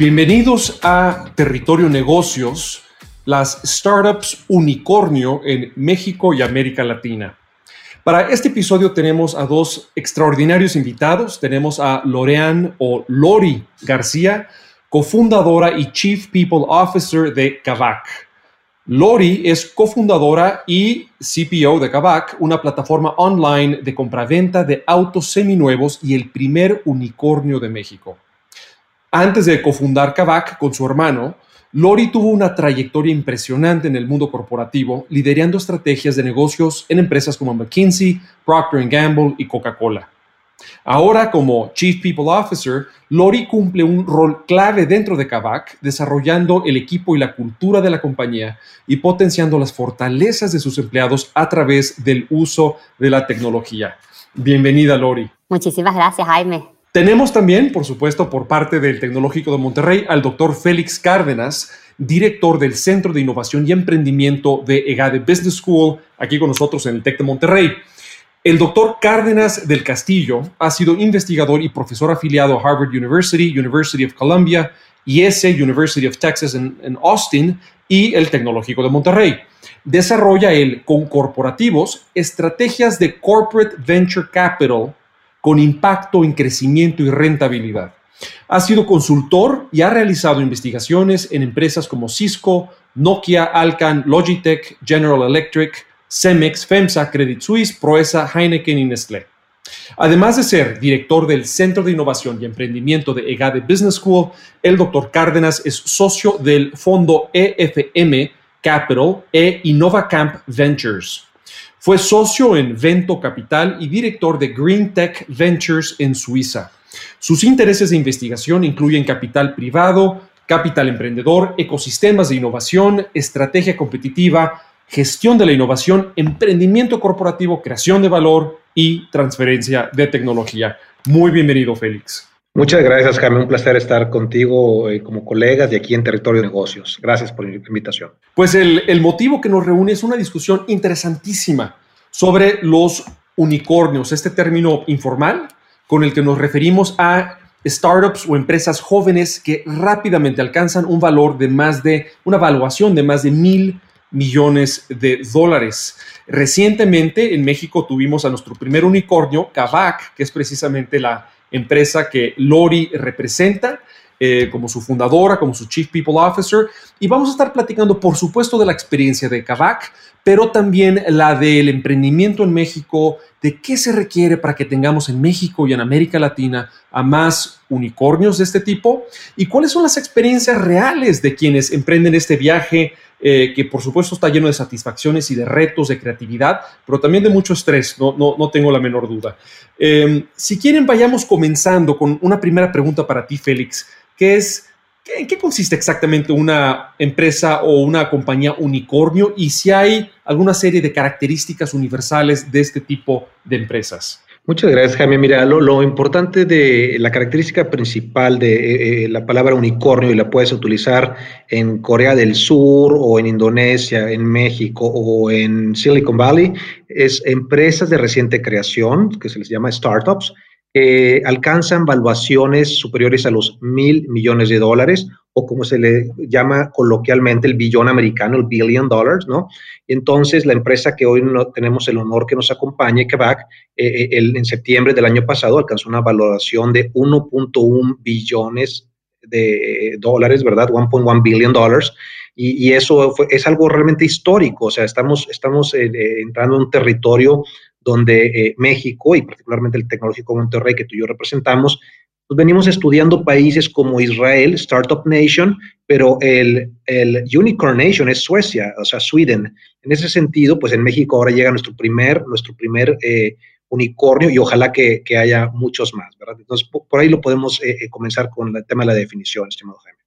Bienvenidos a Territorio Negocios, las startups unicornio en México y América Latina. Para este episodio tenemos a dos extraordinarios invitados. Tenemos a Lorean o Lori García, cofundadora y Chief People Officer de Kavak. Lori es cofundadora y CPO de Kavak, una plataforma online de compraventa de autos seminuevos y el primer unicornio de México. Antes de cofundar Kavak con su hermano, Lori tuvo una trayectoria impresionante en el mundo corporativo, liderando estrategias de negocios en empresas como McKinsey, Procter Gamble y Coca-Cola. Ahora, como Chief People Officer, Lori cumple un rol clave dentro de Kavak, desarrollando el equipo y la cultura de la compañía y potenciando las fortalezas de sus empleados a través del uso de la tecnología. Bienvenida, Lori. Muchísimas gracias, Jaime. Tenemos también, por supuesto, por parte del Tecnológico de Monterrey, al doctor Félix Cárdenas, director del Centro de Innovación y Emprendimiento de EGADE Business School, aquí con nosotros en el TEC de Monterrey. El doctor Cárdenas del Castillo ha sido investigador y profesor afiliado a Harvard University, University of Columbia, IS, University of Texas en, Austin y el Tecnológico de Monterrey. Desarrolla él con corporativos estrategias de corporate venture capital con impacto en crecimiento y rentabilidad. Ha sido consultor y ha realizado investigaciones en empresas como Cisco, Nokia, Alcan, Logitech, General Electric, Cemex, FEMSA, Credit Suisse, Proesa, Heineken y Nestlé. Además de ser director del Centro de Innovación y Emprendimiento de EGADE Business School, el doctor Cárdenas es socio del fondo EFM Capital e InnovaCamp Ventures. Fue socio en Vento Capital y director de Green Tech Ventures en Suiza. Sus intereses de investigación incluyen capital privado, capital emprendedor, ecosistemas de innovación, estrategia competitiva, gestión de la innovación, emprendimiento corporativo, creación de valor y transferencia de tecnología. Muy bienvenido, Félix. Muchas gracias, Jaime. Un placer estar contigo eh, como colegas de aquí en Territorio de Negocios. Gracias por la invitación. Pues el, el motivo que nos reúne es una discusión interesantísima sobre los unicornios, este término informal con el que nos referimos a startups o empresas jóvenes que rápidamente alcanzan un valor de más de, una evaluación de más de mil millones de dólares. Recientemente en México tuvimos a nuestro primer unicornio, Kavak, que es precisamente la empresa que Lori representa. Eh, como su fundadora, como su Chief People Officer, y vamos a estar platicando, por supuesto, de la experiencia de Kavak, pero también la del emprendimiento en México, de qué se requiere para que tengamos en México y en América Latina a más unicornios de este tipo, y cuáles son las experiencias reales de quienes emprenden este viaje eh, que por supuesto está lleno de satisfacciones y de retos, de creatividad, pero también de mucho estrés, no, no, tengo la menor duda. Em, si quieren, vayamos comenzando con una primera pregunta para ti, Félix, que es, ¿en qué consiste exactamente una empresa o una compañía unicornio y si hay alguna serie de características universales de este tipo de empresas? Muchas gracias, Jaime. Mira, lo, importante de la característica principal de eh, eh, la palabra unicornio, y la puedes utilizar en Corea del Sur o en Indonesia, en México o en Silicon Valley, es empresas de reciente creación, que se les llama startups, que alcanzan valuaciones superiores a los mil millones de dólares o como se le llama coloquialmente el billón americano, el billion dollars, ¿no? Entonces, la empresa que hoy no, tenemos el honor que nos acompañe, Quebec, eh, eh en septiembre del año pasado alcanzó una valoración de 1.1 billones de dólares, ¿verdad? 1.1 billion dollars. Y, eso es algo realmente histórico, o sea, estamos, estamos eh, eh, entrando en un territorio donde México y particularmente el Tecnológico Monterrey que tú y yo representamos, pues venimos estudiando países como Israel, Startup Nation, pero el, el, Unicorn Nation es Suecia, o sea, Sweden. En ese sentido, pues en México ahora llega nuestro primer, nuestro primer eh, unicornio y ojalá que, haya muchos más, ¿verdad? Entonces, por, ahí lo podemos eh, eh, comenzar con el tema de la definición, estimado Jaime.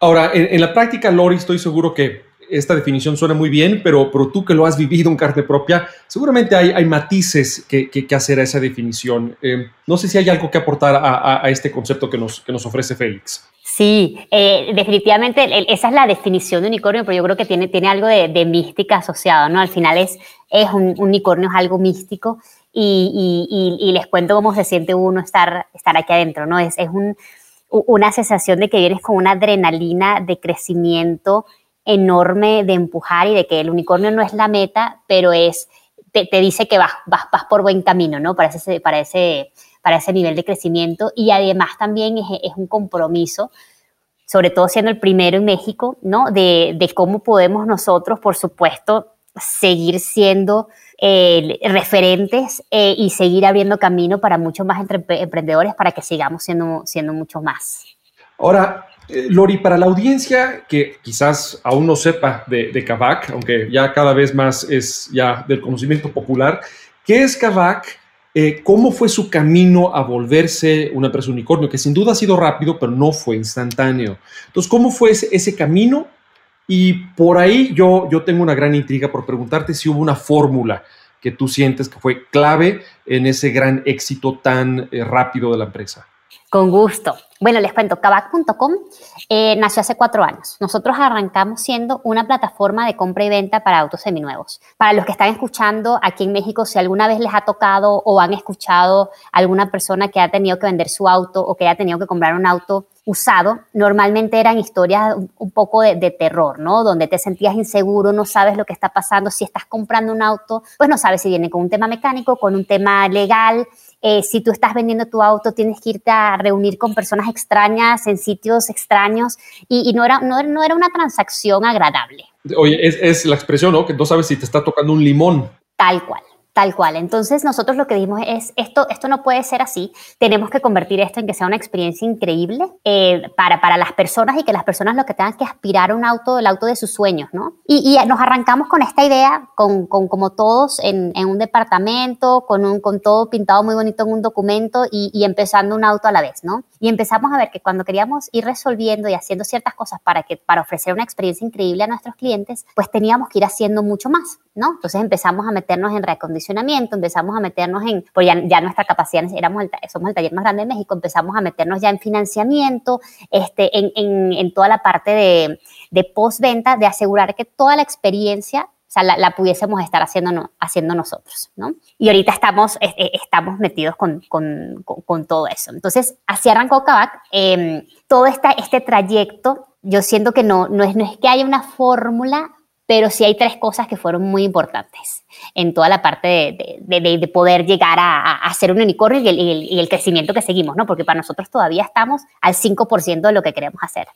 Ahora, en, la práctica, Lori, estoy seguro que esta definición suena muy bien, pero, pero tú que lo has vivido en carne propia, seguramente hay, hay matices que, que, hacer a esa definición. Eh, no sé si hay algo que aportar a, a, este concepto que nos, que nos ofrece Félix. Sí, eh, definitivamente esa es la definición de unicornio, pero yo creo que tiene, tiene algo de, de mística asociado, ¿no? Al final es, es un, unicornio, es algo místico y, y, y, les cuento cómo se siente uno estar, estar aquí adentro, ¿no? Es, es un, una sensación de que vienes con una adrenalina de crecimiento enorme, de empujar y de que el unicornio no es la meta, pero es, te, te dice que vas, vas, vas por buen camino, ¿no? Para ese, para ese para ese nivel de crecimiento y además también es, un compromiso, sobre todo siendo el primero en México, ¿no? De, cómo podemos nosotros, por supuesto, seguir siendo referentes eh, y seguir abriendo camino para muchos más emprendedores para que sigamos siendo, siendo muchos más. Ahora, eh, Lori, para la audiencia que quizás aún no sepa de, de Kavak, aunque ya cada vez más es ya del conocimiento popular, ¿qué es Kavak? Eh, ¿Cómo fue su camino a volverse una empresa unicornio? Que sin duda ha sido rápido, pero no fue instantáneo. Entonces, ¿cómo fue ese, camino? Y por ahí yo, yo tengo una gran intriga por preguntarte si hubo una fórmula que tú sientes que fue clave en ese gran éxito tan eh, rápido de la empresa. Con gusto. Bueno, les cuento, Kavak.com eh, nació hace cuatro años. Nosotros arrancamos siendo una plataforma de compra y venta para autos seminuevos. Para los que están escuchando aquí en México, si alguna vez les ha tocado o han escuchado alguna persona que ha tenido que vender su auto o que haya tenido que comprar un auto usado, normalmente eran historias un poco de, de, terror, ¿no? Donde te sentías inseguro, no sabes lo que está pasando. Si estás comprando un auto, pues no sabes si viene con un tema mecánico, con un tema legal, eh, si tú estás vendiendo tu auto, tienes que irte a reunir con personas extrañas en sitios extraños y, no, era, no, no, era una transacción agradable. Oye, es, es la expresión, ¿no? Que no sabes si te está tocando un limón. Tal cual. Tal cual. Entonces nosotros lo que dijimos es, esto, esto no puede ser así. Tenemos que convertir esto en que sea una experiencia increíble eh, para, para las personas y que las personas lo que tengan que aspirar a un auto, el auto de sus sueños, ¿no? Y, y nos arrancamos con esta idea, con, con como todos, en, en, un departamento, con, un, con todo pintado muy bonito en un documento y, y, empezando un auto a la vez, ¿no? Y empezamos a ver que cuando queríamos ir resolviendo y haciendo ciertas cosas para, que, para ofrecer una experiencia increíble a nuestros clientes, pues teníamos que ir haciendo mucho más, ¿no? Entonces empezamos a meternos en recondicionamiento empezamos a meternos en, pues ya, nuestra capacidad, éramos el, somos el taller más grande de México, empezamos a meternos ya en financiamiento, este, en, en, toda la parte de, de postventa, de asegurar que toda la experiencia o sea, la, pudiésemos estar haciendo, haciendo nosotros, ¿no? Y ahorita estamos, estamos metidos con, con, con, todo eso. Entonces, así arrancó Kavak. Eh, todo esta, este trayecto, yo siento que no, no, es, no es que haya una fórmula pero sí hay tres cosas que fueron muy importantes en toda la parte de, poder llegar a, a, ser un unicornio y el, crecimiento que seguimos, ¿no? Porque para nosotros todavía estamos al 5% de lo que queremos hacer.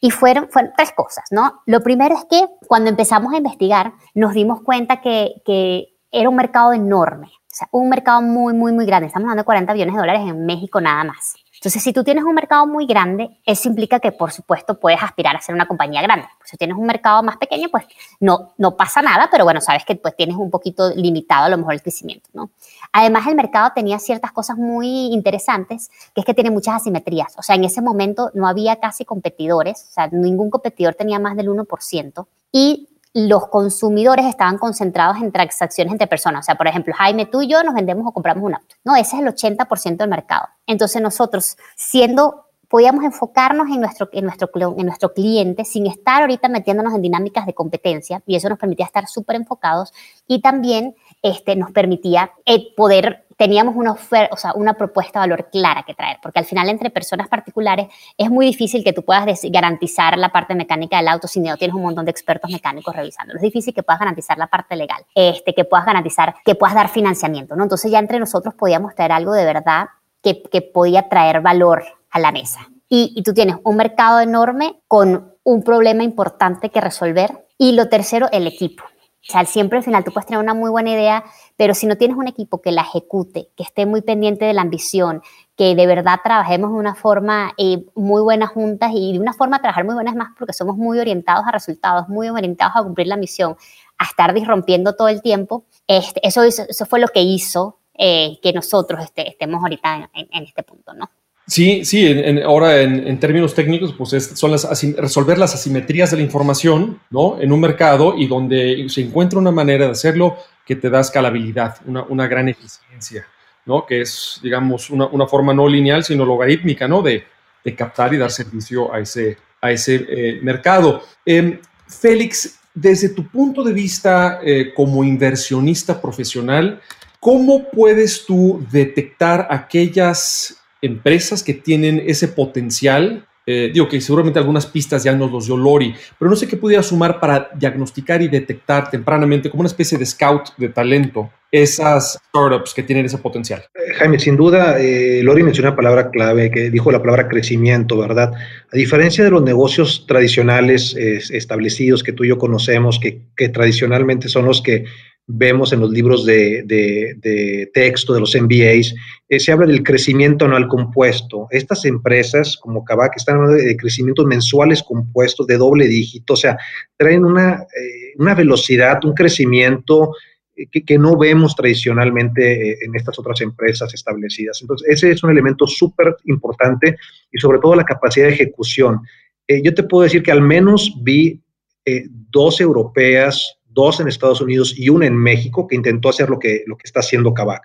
Y fueron, fueron tres cosas, ¿no? Lo primero es que cuando empezamos a investigar nos dimos cuenta que, que era un mercado enorme, o sea, un mercado muy, muy, muy grande. Estamos hablando de 40 billones de dólares en México nada más. Entonces, si tú tienes un mercado muy grande, eso implica que, por supuesto, puedes aspirar a ser una compañía grande. Si tienes un mercado más pequeño, pues no, no pasa nada, pero bueno, sabes que pues tienes un poquito limitado a lo mejor el crecimiento, ¿no? Además, el mercado tenía ciertas cosas muy interesantes, que es que tiene muchas asimetrías. O sea, en ese momento no había casi competidores, o sea, ningún competidor tenía más del 1%. Y los consumidores estaban concentrados en transacciones entre personas. O sea, por ejemplo, Jaime, tú y yo nos vendemos o compramos un auto. No, ese es el 80% del mercado. Entonces nosotros, siendo, podíamos enfocarnos en nuestro, en, nuestro, en nuestro cliente sin estar ahorita metiéndonos en dinámicas de competencia y eso nos permitía estar súper enfocados y también este, nos permitía eh, poder teníamos una oferta, o sea, una propuesta de valor clara que traer, porque al final entre personas particulares es muy difícil que tú puedas garantizar la parte mecánica del auto si no tienes un montón de expertos mecánicos revisando. Es difícil que puedas garantizar la parte legal, este, que puedas garantizar, que puedas dar financiamiento, ¿no? Entonces ya entre nosotros podíamos traer algo de verdad que, podía traer valor a la mesa. Y tú tienes un mercado enorme con un problema importante que resolver. Y lo tercero, el equipo. O sea, siempre al final tú puedes tener una muy buena idea, pero si no tienes un equipo que la ejecute, que esté muy pendiente de la ambición, que de verdad trabajemos de una forma eh, muy buena juntas y de una forma trabajar muy buena es más porque somos muy orientados a resultados, muy orientados a cumplir la misión, a estar disrompiendo todo el tiempo, este, eso, eso fue lo que hizo eh, que nosotros este, estemos ahorita en, este punto, ¿no? Sí, sí, ahora en, términos técnicos, pues son las, resolver las asimetrías de la información, ¿no? En un mercado y donde se encuentra una manera de hacerlo que te da escalabilidad, una, una gran eficiencia, ¿no? Que es, digamos, una, una, forma no lineal, sino logarítmica, ¿no? De, de captar y dar servicio a ese, a ese eh, mercado. Em, Félix, desde tu punto de vista eh, como inversionista profesional, ¿cómo puedes tú detectar aquellas empresas que tienen ese potencial eh, digo que seguramente algunas pistas ya nos los dio Lori, pero no sé qué pudiera sumar para diagnosticar y detectar tempranamente como una especie de scout de talento esas startups que tienen ese potencial. Eh, Jaime, sin duda, eh, Lori mencionó una palabra clave que dijo la palabra crecimiento, ¿verdad? A diferencia de los negocios tradicionales establecidos que tú y yo conocemos, que, que tradicionalmente son los que vemos en los libros de, texto de los MBAs, eh, se habla del crecimiento anual compuesto. Estas empresas como Kavak están hablando de crecimientos mensuales compuestos de doble dígito, o sea, traen una, eh, una velocidad, un crecimiento eh, que, no vemos tradicionalmente en estas otras empresas establecidas. Entonces, ese es un elemento súper importante y sobre todo la capacidad de ejecución. yo te puedo decir que al menos vi dos europeas, dos en Estados Unidos y una en México, que intentó hacer lo que, lo que está haciendo Kavak.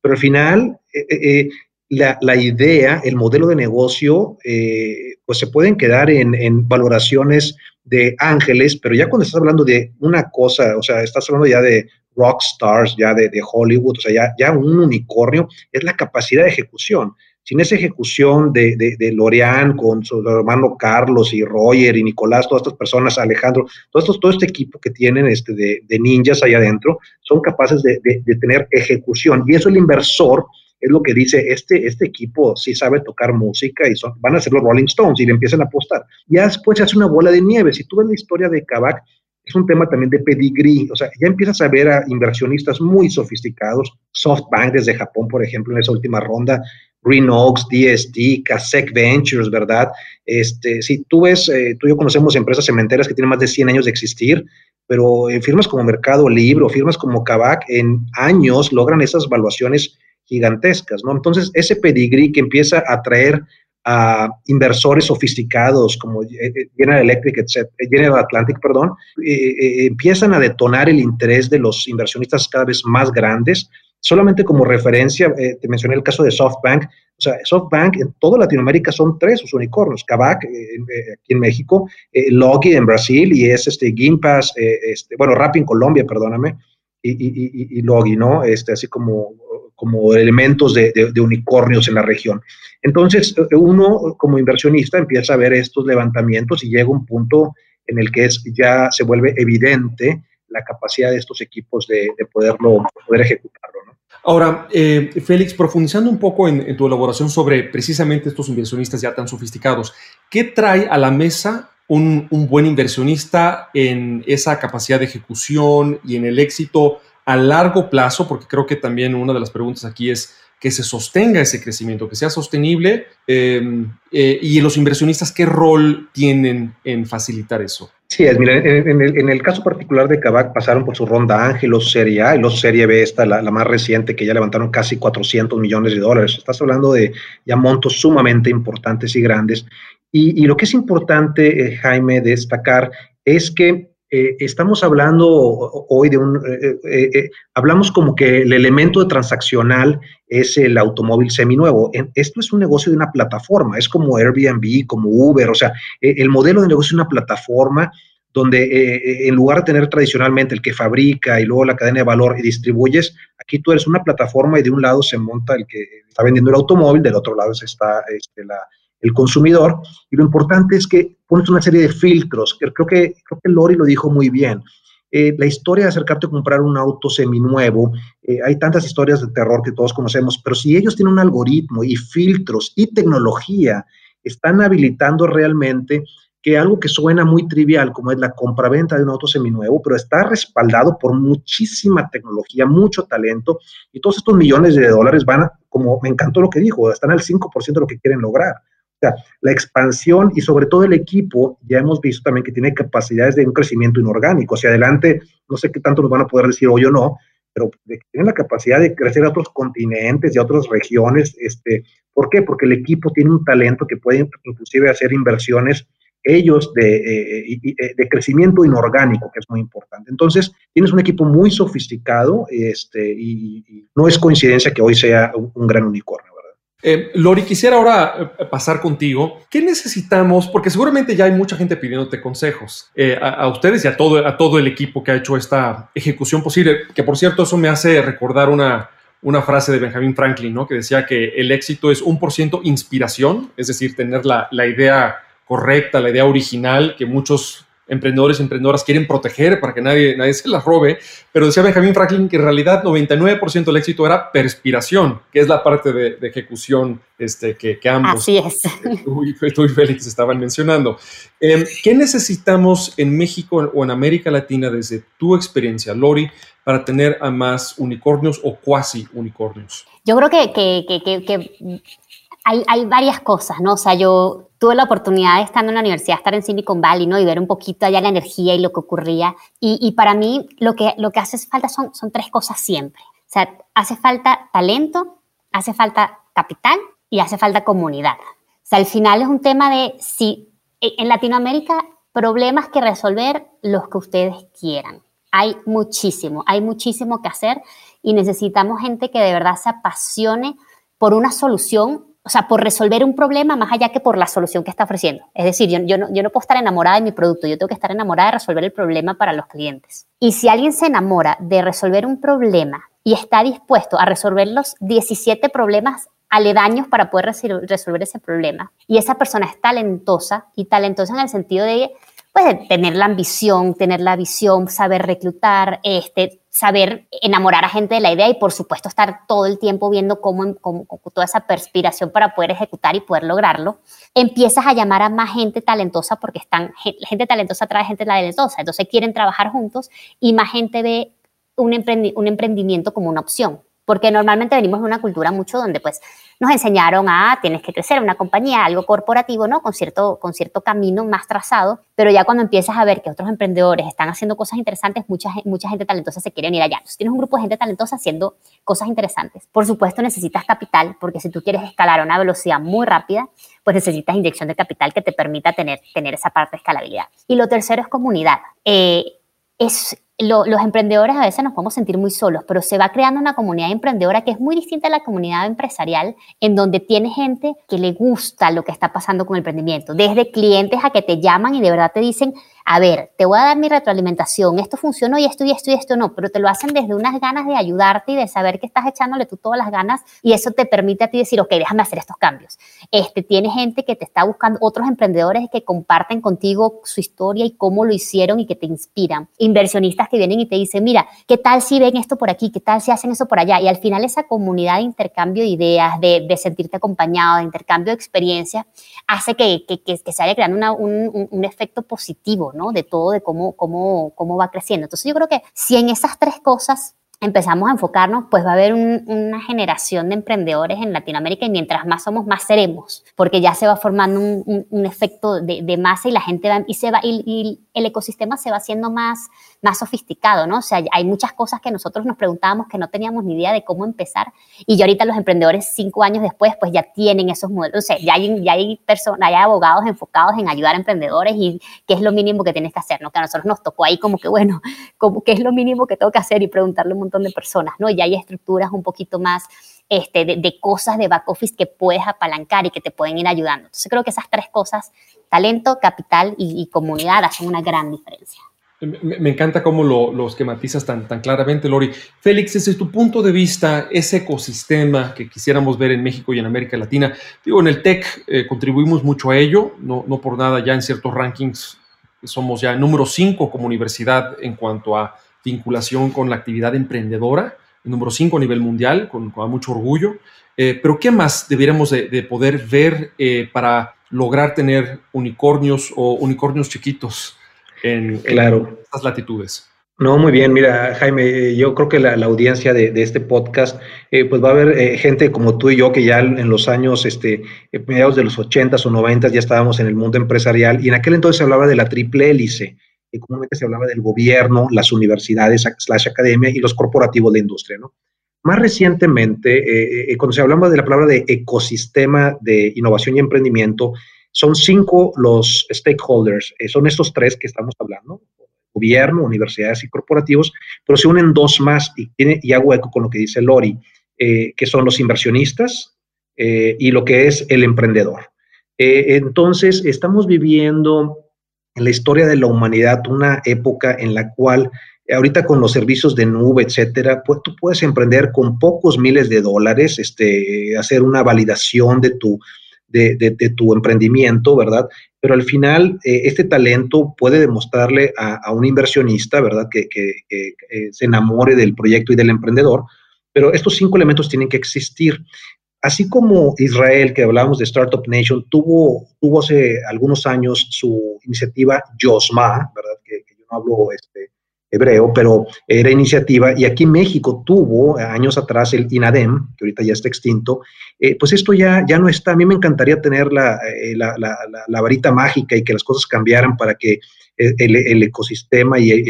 Pero al final, eh, eh, eh, la, la, idea, el modelo de negocio, pues se pueden quedar en, en, valoraciones de ángeles, pero ya cuando estás hablando de una cosa, o sea, estás hablando ya de rock stars, ya de, de Hollywood, o sea, ya, ya un unicornio, es la capacidad de ejecución sin esa ejecución de, de, Lorean con su hermano Carlos y Roger y Nicolás, todas estas personas, Alejandro, todo, todo este equipo que tienen este de, ninjas allá adentro, son capaces de, tener ejecución. Y eso el inversor es lo que dice, este, este equipo sí sabe tocar música y son, van a ser los Rolling Stones y le empiezan a apostar. Ya después se hace una bola de nieve. Si tú ves la historia de Kavak, es un tema también de pedigrí, o sea, ya empiezas a ver a inversionistas muy sofisticados, SoftBank desde Japón, por ejemplo, en esa última ronda, Green Oaks, DST, Casec Ventures, ¿verdad? Este, si tú ves, eh, tú y yo conocemos empresas cementeras que tienen más de 100 años de existir, pero en firmas como Mercado Libre o firmas como Kavak, en años logran esas valuaciones gigantescas, ¿no? Entonces, ese pedigrí que empieza a atraer a inversores sofisticados como eh, eh, General Electric, etc., General Atlantic, perdón, empiezan a detonar el interés de los inversionistas cada vez más grandes Solamente como referencia, eh, te mencioné el caso de SoftBank. O sea, SoftBank en toda Latinoamérica son tres sus unicornios. Kavak eh, eh, aquí en México, Logi en Brasil y es este Gimpass, este, bueno, Rappi en Colombia, perdóname, y, Logi, ¿no? Este, así como, como elementos de, de, unicornios en la región. Entonces, uno como inversionista empieza a ver estos levantamientos y llega un punto en el que es, ya se vuelve evidente la capacidad de estos equipos de, de poderlo, poder ejecutarlo. Ahora, eh, Félix, profundizando un poco en, tu elaboración sobre precisamente estos inversionistas ya tan sofisticados, ¿qué trae a la mesa un, buen inversionista en esa capacidad de ejecución y en el éxito a largo plazo? Porque creo que también una de las preguntas aquí es que se sostenga ese crecimiento, que sea sostenible, eh, eh, y los inversionistas, ¿qué rol tienen en facilitar eso? Sí, es, mira, en, el, caso particular de Kavak pasaron por su ronda Ángel, los Serie A y los Serie B, esta, la, más reciente, que ya levantaron casi 400 millones de dólares. Estás hablando de ya montos sumamente importantes y grandes. Y, lo que es importante, eh, Jaime, destacar es que eh, estamos hablando hoy de un, eh, hablamos como que el elemento transaccional es el automóvil seminuevo. Esto es un negocio de una plataforma, es como Airbnb, como Uber, o sea, el modelo de negocio es una plataforma donde en lugar de tener tradicionalmente el que fabrica y luego la cadena de valor y distribuyes, aquí tú eres una plataforma y de un lado se monta el que está vendiendo el automóvil, del otro lado está este, la, el consumidor. Y lo importante es que pones una serie de filtros. Creo que, creo que Lori lo dijo muy bien. Eh, la historia de acercarte a comprar un auto seminuevo, eh, hay tantas historias de terror que todos conocemos, pero si ellos tienen un algoritmo y filtros y tecnología, están habilitando realmente que algo que suena muy trivial, como es la compraventa de un auto seminuevo, pero está respaldado por muchísima tecnología, mucho talento, y todos estos millones de dólares van, a, como me encantó lo que dijo, están al 5% de lo que quieren lograr. Sea, la expansión y sobre todo el equipo, ya hemos visto también que tiene capacidades de un crecimiento inorgánico. Hacia adelante, no sé qué tanto nos van a poder decir hoy o no, pero tienen la capacidad de crecer a otros continentes y a otras regiones. Este, ¿Por qué? Porque el equipo tiene un talento que puede inclusive hacer inversiones ellos de, eh, eh, de, crecimiento inorgánico, que es muy importante. Entonces, tienes un equipo muy sofisticado este, y, no es coincidencia que hoy sea un, gran unicornio. Eh, Lori, quisiera ahora pasar contigo. ¿Qué necesitamos? Porque seguramente ya hay mucha gente pidiéndote consejos a, ustedes y a todo, a todo el equipo que ha hecho esta ejecución posible. Que por cierto, eso me hace recordar una, una frase de Benjamin Franklin, ¿no? que decía que el éxito es un por ciento inspiración, es decir, tener la, la idea correcta, la idea original que muchos emprendedores y emprendedoras quieren proteger para que nadie, nadie se la robe, pero decía Benjamin Franklin que en realidad 99% del éxito era perspiración, que es la parte de, ejecución este, que, ambos, Así es. Tú, y Félix estaban mencionando. Em, ¿Qué necesitamos en México o en América Latina desde tu experiencia, Lori, para tener a más unicornios o cuasi unicornios? Yo creo que, que hay, hay, varias cosas, ¿no? O sea, yo tuve la oportunidad de estando en la universidad, estar en Silicon Valley, ¿no? Y ver un poquito allá la energía y lo que ocurría. Y, y para mí lo que, lo que hace falta son, son tres cosas siempre. O sea, hace falta talento, hace falta capital y hace falta comunidad. O sea, al final es un tema de si e, en Latinoamérica problemas que resolver los que ustedes quieran. Hay muchísimo, hay muchísimo que hacer y necesitamos gente que de verdad se apasione por una solución o sea, por resolver un problema más allá que por la solución que está ofreciendo. Es decir, yo, no, puedo estar enamorada de mi producto, yo tengo que estar enamorada de resolver el problema para los clientes. Y si alguien se enamora de resolver un problema y está dispuesto a resolver los 17 problemas aledaños para poder resolver ese problema, y esa persona es talentosa, y talentosa en el sentido de pues, tener la ambición, tener la visión, saber reclutar, este, saber enamorar a gente de la idea y por supuesto estar todo el tiempo viendo cómo, cómo, toda esa perspiración para poder ejecutar y poder lograrlo, empiezas a llamar a más gente talentosa porque están, gente talentosa trae gente talentosa, entonces quieren trabajar juntos y más gente ve un emprendimiento como una opción porque normalmente venimos de una cultura mucho donde pues nos enseñaron a tienes que crecer una compañía, algo corporativo, ¿no? Con cierto, con cierto camino más trazado, pero ya cuando empiezas a ver que otros emprendedores están haciendo cosas interesantes, mucha, mucha gente talentosa se quiere ir allá. Entonces tienes un grupo de gente talentosa haciendo cosas interesantes. Por supuesto necesitas capital, porque si tú quieres escalar a una velocidad muy rápida, pues necesitas inyección de capital que te permita tener, tener esa parte de escalabilidad. Y lo tercero es comunidad. Eh, es los emprendedores a veces nos podemos sentir muy solos, pero se va creando una comunidad emprendedora que es muy distinta a la comunidad empresarial, en donde tiene gente que le gusta lo que está pasando con el emprendimiento, desde clientes a que te llaman y de verdad te dicen, a ver, te voy a dar mi retroalimentación, esto funcionó y esto y esto y esto no, pero te lo hacen desde unas ganas de ayudarte y de saber que estás echándole tú todas las ganas y eso te permite a ti decir, ok, déjame hacer estos cambios. Este, tiene gente que te está buscando, otros emprendedores que comparten contigo su historia y cómo lo hicieron y que te inspiran. Inversionistas que vienen y te dicen, mira, ¿qué tal si ven esto por aquí? ¿Qué tal si hacen eso por allá? Y al final esa comunidad de intercambio de ideas, de, de sentirte acompañado, de intercambio de experiencias, hace que, que, que, se vaya creando un, un, un efecto positivo, de todo, de cómo, cómo, cómo va creciendo. Entonces yo creo que si en esas tres cosas empezamos a enfocarnos, pues va a haber una generación de emprendedores en Latinoamérica y mientras más somos, más seremos, porque ya se va formando un, efecto de, masa y la gente va, y se va, y, el ecosistema se va haciendo más, más sofisticado, ¿no? O sea, hay muchas cosas que nosotros nos preguntábamos que no teníamos ni idea de cómo empezar y ya ahorita los emprendedores cinco años después, pues ya tienen esos modelos, o sea, ya hay, ya hay abogados enfocados en ayudar a emprendedores y qué es lo mínimo que tienes que hacer, ¿no? Que a nosotros nos tocó ahí como que, bueno, como, ¿qué es lo mínimo que tengo que hacer? Y preguntarle un montón de personas, ¿no? Ya hay estructuras un poquito más este, de, cosas de back office que puedes apalancar y que te pueden ir ayudando. Entonces creo que esas tres cosas, talento, capital y, comunidad, hacen una gran diferencia. Me, encanta cómo lo, esquematizas tan, tan claramente, Lori. Félix, desde tu punto de vista, ese ecosistema que quisiéramos ver en México y en América Latina, digo, en el TEC eh, contribuimos mucho a ello, no, no por nada ya en ciertos rankings somos ya número 5 como universidad en cuanto a vinculación con la actividad emprendedora, número 5 a nivel mundial, con, mucho orgullo. Eh, pero ¿qué más deberíamos de, poder ver eh, para lograr tener unicornios o unicornios chiquitos en, estas latitudes? No, muy bien. Mira, Jaime, eh, yo creo que la, audiencia de, este podcast, pues va a haber gente como tú y yo que ya en los años, este, mediados de los 80s o 90 ya estábamos en el mundo empresarial y en aquel entonces se hablaba de la triple hélice que comúnmente se hablaba del gobierno, las universidades, slash academia y los corporativos de industria, ¿no? Más recientemente, eh, eh, cuando se hablaba de la palabra de ecosistema de innovación y emprendimiento, son cinco los stakeholders, eh, son estos tres que estamos hablando, gobierno, universidades y corporativos, pero se unen dos más y, tiene, y hago eco con lo que dice Lori, que son los inversionistas y lo que es el emprendedor. entonces, estamos viviendo en la historia de la humanidad una época en la cual ahorita con los servicios de nube, etcétera, pues tú puedes emprender con pocos miles de dólares, este, hacer una validación de tu, de, tu emprendimiento, ¿verdad? Pero al final, eh, este talento puede demostrarle a, un inversionista, ¿verdad? Que, se enamore del proyecto y del emprendedor, pero estos cinco elementos tienen que existir. Así como Israel, que hablábamos de Startup Nation, tuvo, tuvo hace algunos años su iniciativa Yosma, ¿verdad? Que, yo no hablo este, hebreo, pero era iniciativa, y aquí México tuvo años atrás el INADEM, que ahorita ya está extinto, eh, pues esto ya, ya no está. A mí me encantaría tener la, eh, la, la, varita mágica y que las cosas cambiaran para que el, el ecosistema y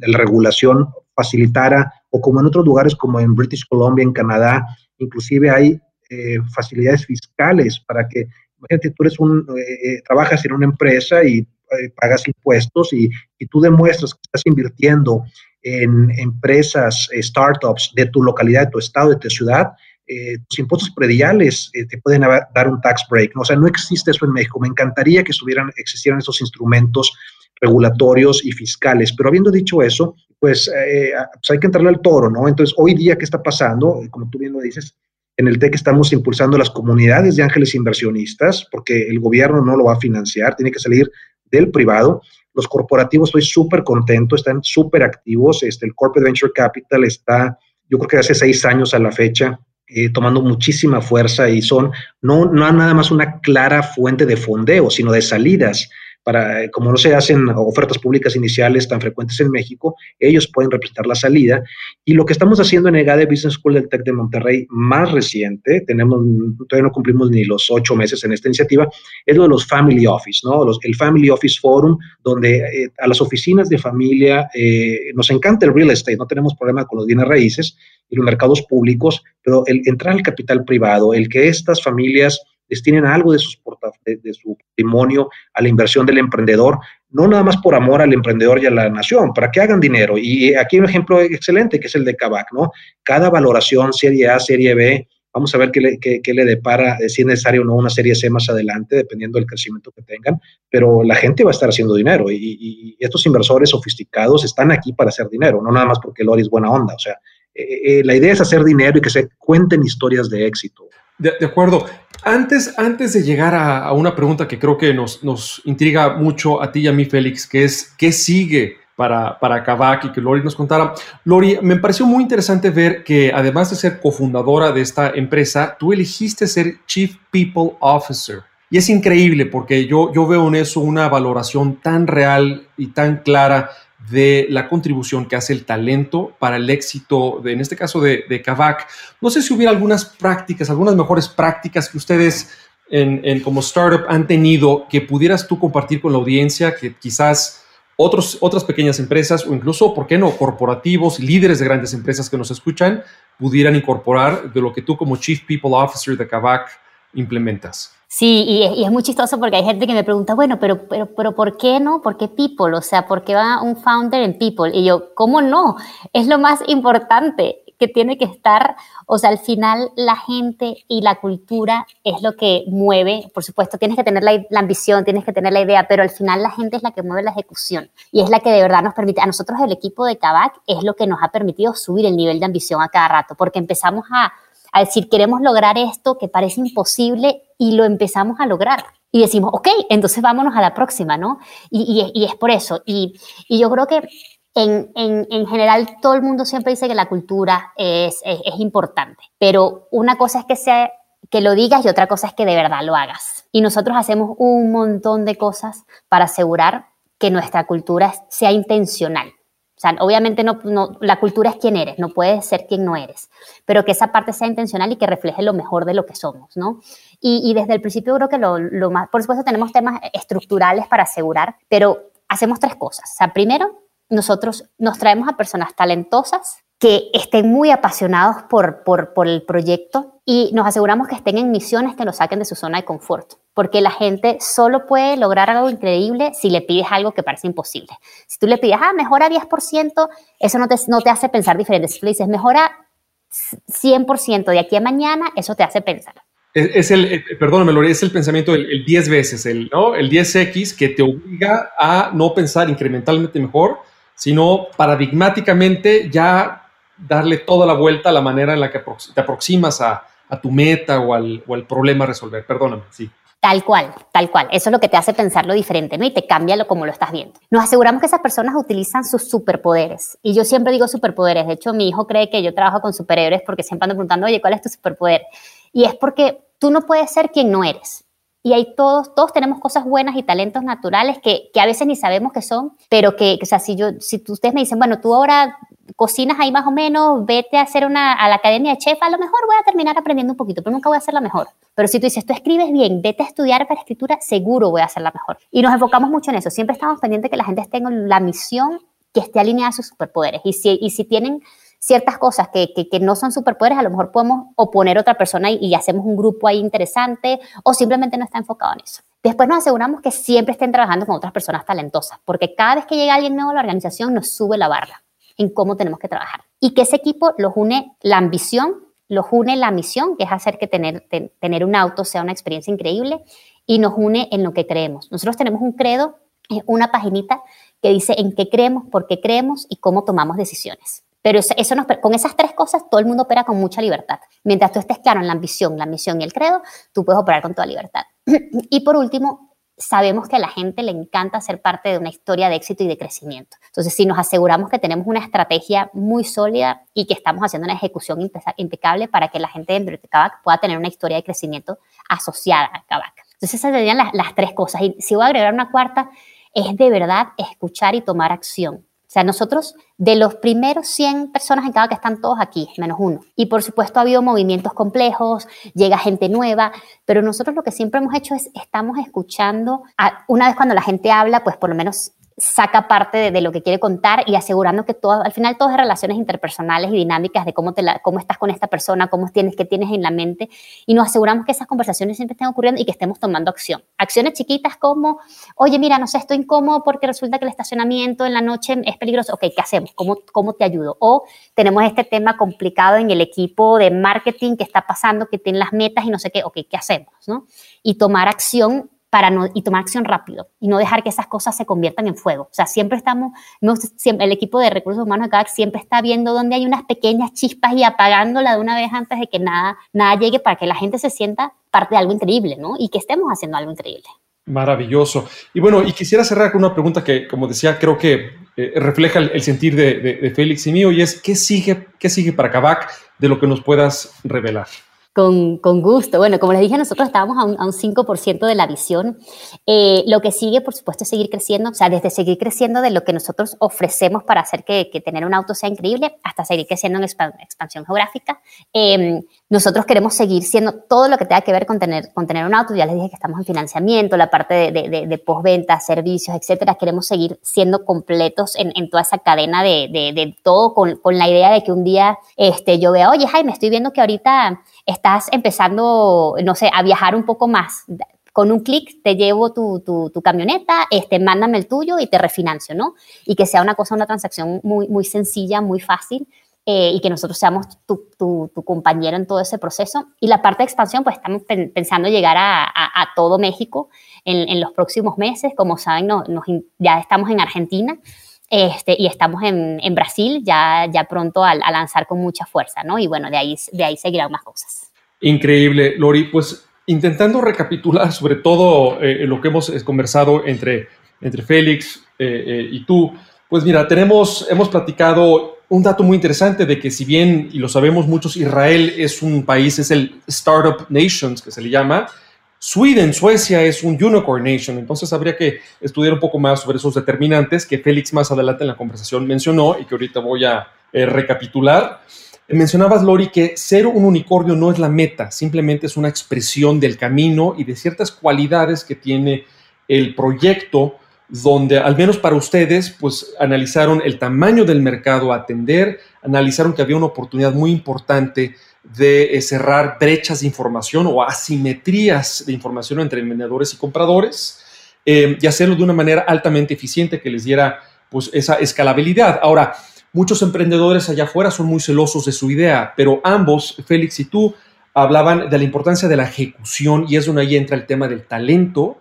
la regulación facilitara, o como en otros lugares como en British Columbia, en Canadá, inclusive hay eh, facilidades fiscales para que, imagínate, tú eres un, trabajas en una empresa y eh, pagas impuestos y, y, tú demuestras que estás invirtiendo en empresas, eh, startups de tu localidad, de tu estado, de tu ciudad, eh, tus impuestos prediales te pueden dar un tax break. ¿no? O sea, no existe eso en México. Me encantaría que estuvieran, existieran esos instrumentos regulatorios y fiscales. Pero habiendo dicho eso, pues, pues hay que entrarle al toro, ¿no? Entonces, hoy día, ¿qué está pasando? Como tú bien lo dices, en el TEC estamos impulsando las comunidades de ángeles inversionistas, porque el gobierno no lo va a financiar, tiene que salir del privado. Los corporativos, estoy súper contento, están súper activos. Este, el Corporate Venture Capital está, yo creo que hace seis años a la fecha, eh, tomando muchísima fuerza y son no, no nada más una clara fuente de fondeo, sino de salidas para, como no se hacen ofertas públicas iniciales tan frecuentes en México, ellos pueden representar la salida. Y lo que estamos haciendo en EGADE Business School del TEC de Monterrey, más reciente, tenemos, todavía no cumplimos ni los ocho meses en esta iniciativa, es lo de los Family Office, ¿no? Los, el Family Office Forum, donde eh, a las oficinas de familia eh, nos encanta el real estate, no tenemos problema con los bienes raíces y los mercados públicos, pero el entrar al capital privado, el que estas familias destinen algo de, sus de, su patrimonio a la inversión del emprendedor, no nada más por amor al emprendedor y a la nación, para que hagan dinero. Y aquí hay un ejemplo excelente que es el de Kavak, ¿no? Cada valoración, serie A, serie B, vamos a ver qué le, qué, le depara, eh, si es necesario o no una serie C más adelante, dependiendo del crecimiento que tengan, pero la gente va a estar haciendo dinero y, estos inversores sofisticados están aquí para hacer dinero, no nada más porque Lori es buena onda, o sea, eh, eh, la idea es hacer dinero y que se cuenten historias de éxito. De, acuerdo. Antes, antes de llegar a, una pregunta que creo que nos, nos, intriga mucho a ti y a mí, Félix, que es ¿qué sigue para, para Kavak y que Lori nos contara? Lori, me pareció muy interesante ver que además de ser cofundadora de esta empresa, tú elegiste ser Chief People Officer. Y es increíble porque yo, yo veo en eso una valoración tan real y tan clara de la contribución que hace el talento para el éxito, de, en este caso de, de Kavak. No sé si hubiera algunas prácticas, algunas mejores prácticas que ustedes en, como startup han tenido que pudieras tú compartir con la audiencia, que quizás otros, otras pequeñas empresas o incluso, ¿por qué no?, corporativos, líderes de grandes empresas que nos escuchan, pudieran incorporar de lo que tú como Chief People Officer de Kavak implementas. Sí, y es, muy chistoso porque hay gente que me pregunta, bueno, pero, pero, pero ¿por qué no? ¿Por qué People? O sea, ¿por qué va un founder en People? Y yo, ¿cómo no? Es lo más importante que tiene que estar, o sea, al final la gente y la cultura es lo que mueve, por supuesto, tienes que tener la, ambición, tienes que tener la idea, pero al final la gente es la que mueve la ejecución y es la que de verdad nos permite, a nosotros el equipo de Kavak es lo que nos ha permitido subir el nivel de ambición a cada rato, porque empezamos a a decir, queremos lograr esto que parece imposible y lo empezamos a lograr. Y decimos, ok, entonces vámonos a la próxima, ¿no? Y, y, es por eso. Y, y yo creo que en, en, en, general todo el mundo siempre dice que la cultura es, es, es importante, pero una cosa es que, sea, que lo digas y otra cosa es que de verdad lo hagas. Y nosotros hacemos un montón de cosas para asegurar que nuestra cultura sea intencional. O sea, obviamente no, la cultura es quien eres, no puedes ser quien no eres, pero que esa parte sea intencional y que refleje lo mejor de lo que somos, ¿no? Y, desde el principio creo que lo, más, por supuesto tenemos temas estructurales para asegurar, pero hacemos tres cosas. O sea, primero, nosotros nos traemos a personas talentosas que estén muy apasionados por, por, por, el proyecto y nos aseguramos que estén en misiones que nos saquen de su zona de confort, porque la gente solo puede lograr algo increíble si le pides algo que parece imposible. Si tú le pides, ah, mejora 10%, eso no te, no te hace pensar diferente. Si tú le dices, mejora 100% de aquí a mañana, eso te hace pensar. Es, el, eh, perdóname, Lore, es el pensamiento el, 10 veces, el, ¿no? el 10X que te obliga a no pensar incrementalmente mejor, sino paradigmáticamente ya darle toda la vuelta a la manera en la que te aproximas a, tu meta o al, o al, problema a resolver. Perdóname, sí. Tal cual, tal cual. Eso es lo que te hace pensarlo diferente, ¿no? Y te cambia lo como lo estás viendo. Nos aseguramos que esas personas utilizan sus superpoderes. Y yo siempre digo superpoderes. De hecho, mi hijo cree que yo trabajo con superhéroes porque siempre ando preguntando, oye, ¿cuál es tu superpoder? Y es porque tú no puedes ser quien no eres y hay todos, todos tenemos cosas buenas y talentos naturales que, que, a veces ni sabemos que son, pero que, o sea, si, yo, si ustedes me dicen, bueno, tú ahora cocinas ahí más o menos, vete a hacer una, a la academia de chef, a lo mejor voy a terminar aprendiendo un poquito, pero nunca voy a ser la mejor. Pero si tú dices, tú escribes bien, vete a estudiar para escritura, seguro voy a ser la mejor. Y nos enfocamos mucho en eso, siempre estamos pendientes que la gente tenga la misión que esté alineada a sus superpoderes. Y si, y si tienen ciertas cosas que, que, no son superpoderes, a lo mejor podemos oponer a otra persona y, hacemos un grupo ahí interesante o simplemente no está enfocado en eso. Después nos aseguramos que siempre estén trabajando con otras personas talentosas, porque cada vez que llega alguien nuevo a la organización nos sube la barra en cómo tenemos que trabajar. Y que ese equipo los une la ambición, los une la misión, que es hacer que tener, tener un auto sea una experiencia increíble, y nos une en lo que creemos. Nosotros tenemos un credo, una paginita que dice en qué creemos, por qué creemos y cómo tomamos decisiones. Pero eso, con esas tres cosas todo el mundo opera con mucha libertad. Mientras tú estés claro en la ambición, la misión y el credo, tú puedes operar con toda libertad. y por último, sabemos que a la gente le encanta ser parte de una historia de éxito y de crecimiento. Entonces, si nos aseguramos que tenemos una estrategia muy sólida y que estamos haciendo una ejecución impecable para que la gente de Kavak pueda tener una historia de crecimiento asociada a Kavak. Entonces, esas serían las tres cosas. Y si voy a agregar una cuarta, es de verdad escuchar y tomar acción. Sea, nosotros de los primeros 100 personas en cada que están todos aquí, menos uno. Y por supuesto ha habido movimientos complejos, llega gente nueva, pero nosotros lo que siempre hemos hecho es estamos escuchando, una vez cuando la gente habla, pues por lo menos saca parte de, lo que quiere contar y asegurando que todo, al final todas relaciones interpersonales y dinámicas de cómo, te la, cómo estás con esta persona, cómo tienes, qué tienes en la mente y nos aseguramos que esas conversaciones siempre estén ocurriendo y que estemos tomando acción. Acciones chiquitas como, oye, mira, no sé, estoy incómodo porque resulta que el estacionamiento en la noche es peligroso. Ok, ¿qué hacemos? ¿Cómo, cómo te ayudo? O tenemos este tema complicado en el equipo de marketing que está pasando, que tiene las metas y no sé qué. Ok, ¿qué hacemos? ¿no? Y tomar acción y tomar acción rápido y no dejar que esas cosas se conviertan en fuego. O sea, siempre estamos, siempre, el equipo de recursos humanos de CAC siempre está viendo dónde hay unas pequeñas chispas y apagándola de una vez antes de que nada, nada llegue para que la gente se sienta parte de algo increíble, ¿no? Y que estemos haciendo algo increíble. Maravilloso. Y bueno, y quisiera cerrar con una pregunta que, como decía, creo que eh, refleja el, sentir de, de, Félix y mío, y es, ¿qué sigue, qué sigue para Kavak de lo que nos puedas revelar? Con, con, gusto. Bueno, como les dije, nosotros estábamos a un, a un 5% de la visión. Eh, lo que sigue, por supuesto, es seguir creciendo, o sea, desde seguir creciendo de lo que nosotros ofrecemos para hacer que, que tener un auto sea increíble, hasta seguir creciendo en expansión geográfica. Eh, nosotros queremos seguir siendo todo lo que tenga que ver con tener, con tener un auto. Ya les dije que estamos en financiamiento, la parte de, de, de postventa, servicios, etcétera. Queremos seguir siendo completos en, en toda esa cadena de, de todo con, con, la idea de que un día este, yo vea, oye, Jaime, estoy viendo que ahorita estás empezando, no sé, a viajar un poco más. Con un clic te llevo tu, tu, camioneta, este, mándame el tuyo y te refinancio, ¿no? Y que sea una cosa, una transacción muy, muy sencilla, muy fácil. Eh, y que nosotros seamos tu, tu, tu, compañero en todo ese proceso. Y la parte de expansión, pues estamos pensando llegar a, a, todo México en, en, los próximos meses. Como saben, no, nos, ya estamos en Argentina, este, y estamos en, en, Brasil ya, ya pronto a, a, lanzar con mucha fuerza, ¿no? Y bueno, de ahí, de ahí seguirán más cosas. Increíble, Lori. Pues intentando recapitular sobre todo eh, lo que hemos conversado entre, entre Félix eh, eh, y tú, pues mira, tenemos, hemos platicado un dato muy interesante de que si bien, y lo sabemos muchos, Israel es un país, es el Startup Nations que se le llama, Sweden, Suecia es un unicorn nation, entonces habría que estudiar un poco más sobre esos determinantes que Félix más adelante en la conversación mencionó y que ahorita voy a eh, recapitular. Mencionabas, Lori, que ser un unicornio no es la meta, simplemente es una expresión del camino y de ciertas cualidades que tiene el proyecto donde al menos para ustedes, pues analizaron el tamaño del mercado a atender, analizaron que había una oportunidad muy importante de eh, cerrar brechas de información o asimetrías de información entre vendedores y compradores eh, y hacerlo de una manera altamente eficiente que les diera pues esa escalabilidad. Ahora, muchos emprendedores allá afuera son muy celosos de su idea, pero ambos, Félix y tú, hablaban de la importancia de la ejecución y es donde ahí entra el tema del talento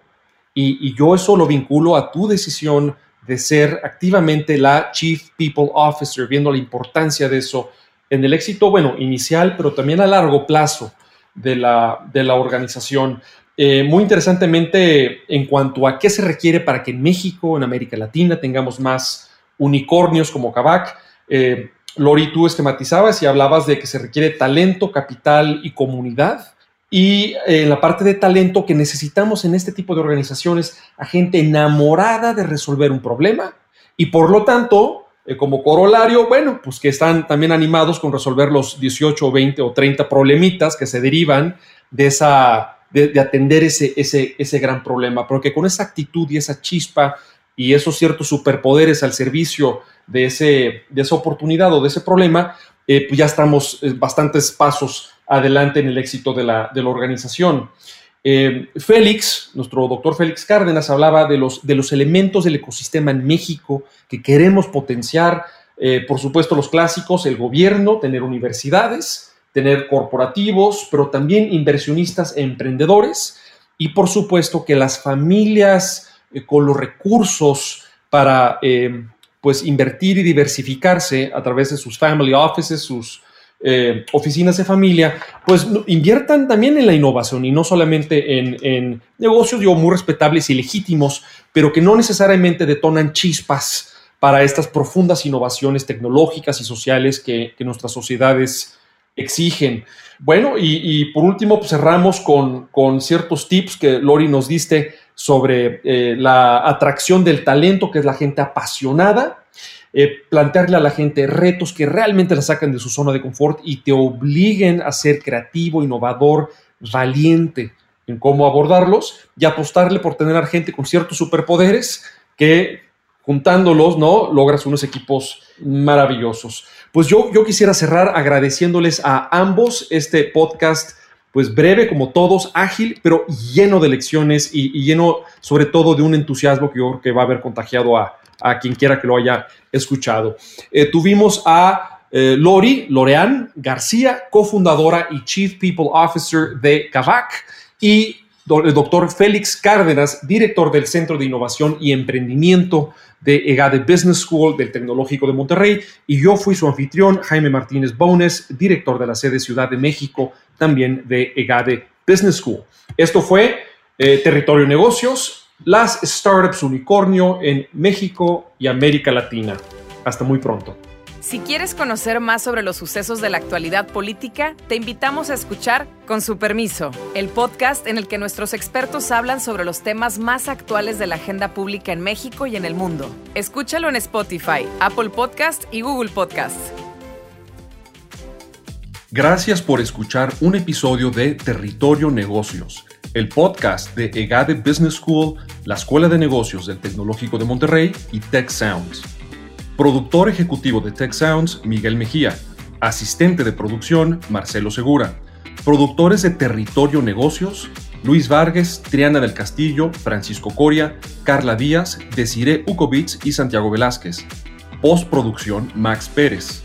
y, yo eso lo vinculo a tu decisión de ser activamente la Chief People Officer, viendo la importancia de eso en el éxito, bueno, inicial, pero también a largo plazo de la, de la organización. Eh, muy interesantemente, en cuanto a qué se requiere para que en México, en América Latina, tengamos más unicornios como Kavak, eh, Lori, tú esquematizabas y hablabas de que se requiere talento, capital y comunidad. Y eh, en la parte de talento que necesitamos en este tipo de organizaciones a gente enamorada de resolver un problema y por lo tanto eh, como corolario, bueno, pues que están también animados con resolver los 18, 20 o 30 problemitas que se derivan de esa, de, atender ese, ese, ese gran problema, pero que con esa actitud y esa chispa y esos ciertos superpoderes al servicio de, ese, de esa oportunidad o de ese problema, eh, pues ya estamos eh, bastantes pasos adelante en el éxito de la, de la organización. Eh, Félix, nuestro doctor Félix Cárdenas, hablaba de los, de los elementos del ecosistema en México que queremos potenciar. Por supuesto, los clásicos, el gobierno, tener universidades, tener corporativos, pero también inversionistas e emprendedores. Y por supuesto que las familias con los recursos para pues invertir y diversificarse a través de sus family offices, sus eh, oficinas de familia, pues inviertan también en la innovación y no solamente en, negocios, digo, muy respetables y legítimos, pero que no necesariamente detonan chispas para estas profundas innovaciones tecnológicas y sociales que, nuestras sociedades exigen. Bueno, y, por último, pues cerramos con, con, ciertos tips que Lori nos diste sobre eh, la atracción del talento, que es la gente apasionada, eh, plantearle a la gente retos que realmente la sacan de su zona de confort y te obliguen a ser creativo, innovador, valiente en cómo abordarlos y apostarle por tener a gente con ciertos superpoderes que juntándolos, ¿no? Logras unos equipos maravillosos. Pues yo, yo quisiera cerrar agradeciéndoles a ambos este podcast, pues breve como todos, ágil, pero lleno de lecciones y, lleno sobre todo de un entusiasmo que yo creo que va a haber contagiado a, a quien quiera que lo haya escuchado. Eh, tuvimos a eh, Lori, Lorean García, cofundadora y Chief People Officer de CAVAC, y el doctor Félix Cárdenas, director del Centro de Innovación y Emprendimiento de EGADE Business School del Tecnológico de Monterrey, y yo fui su anfitrión, Jaime Martínez Bones, director de la sede Ciudad de México, también de EGADE Business School. Esto fue eh, Territorio Negocios las startups unicornio en México y América Latina. Hasta muy pronto. Si quieres conocer más sobre los sucesos de la actualidad política, te invitamos a escuchar Con su permiso, el podcast en el que nuestros expertos hablan sobre los temas más actuales de la agenda pública en México y en el mundo. Escúchalo en Spotify, Apple Podcast y Google Podcast. Gracias por escuchar un episodio de Territorio Negocios el podcast de EGADE Business School, la Escuela de Negocios del Tecnológico de Monterrey y Tech Sounds. Productor ejecutivo de Tech Sounds, Miguel Mejía. Asistente de producción, Marcelo Segura. Productores de Territorio Negocios, Luis Vargas, Triana del Castillo, Francisco Coria, Carla Díaz, Desiree Ukovitz y Santiago Velázquez. Postproducción, Max Pérez.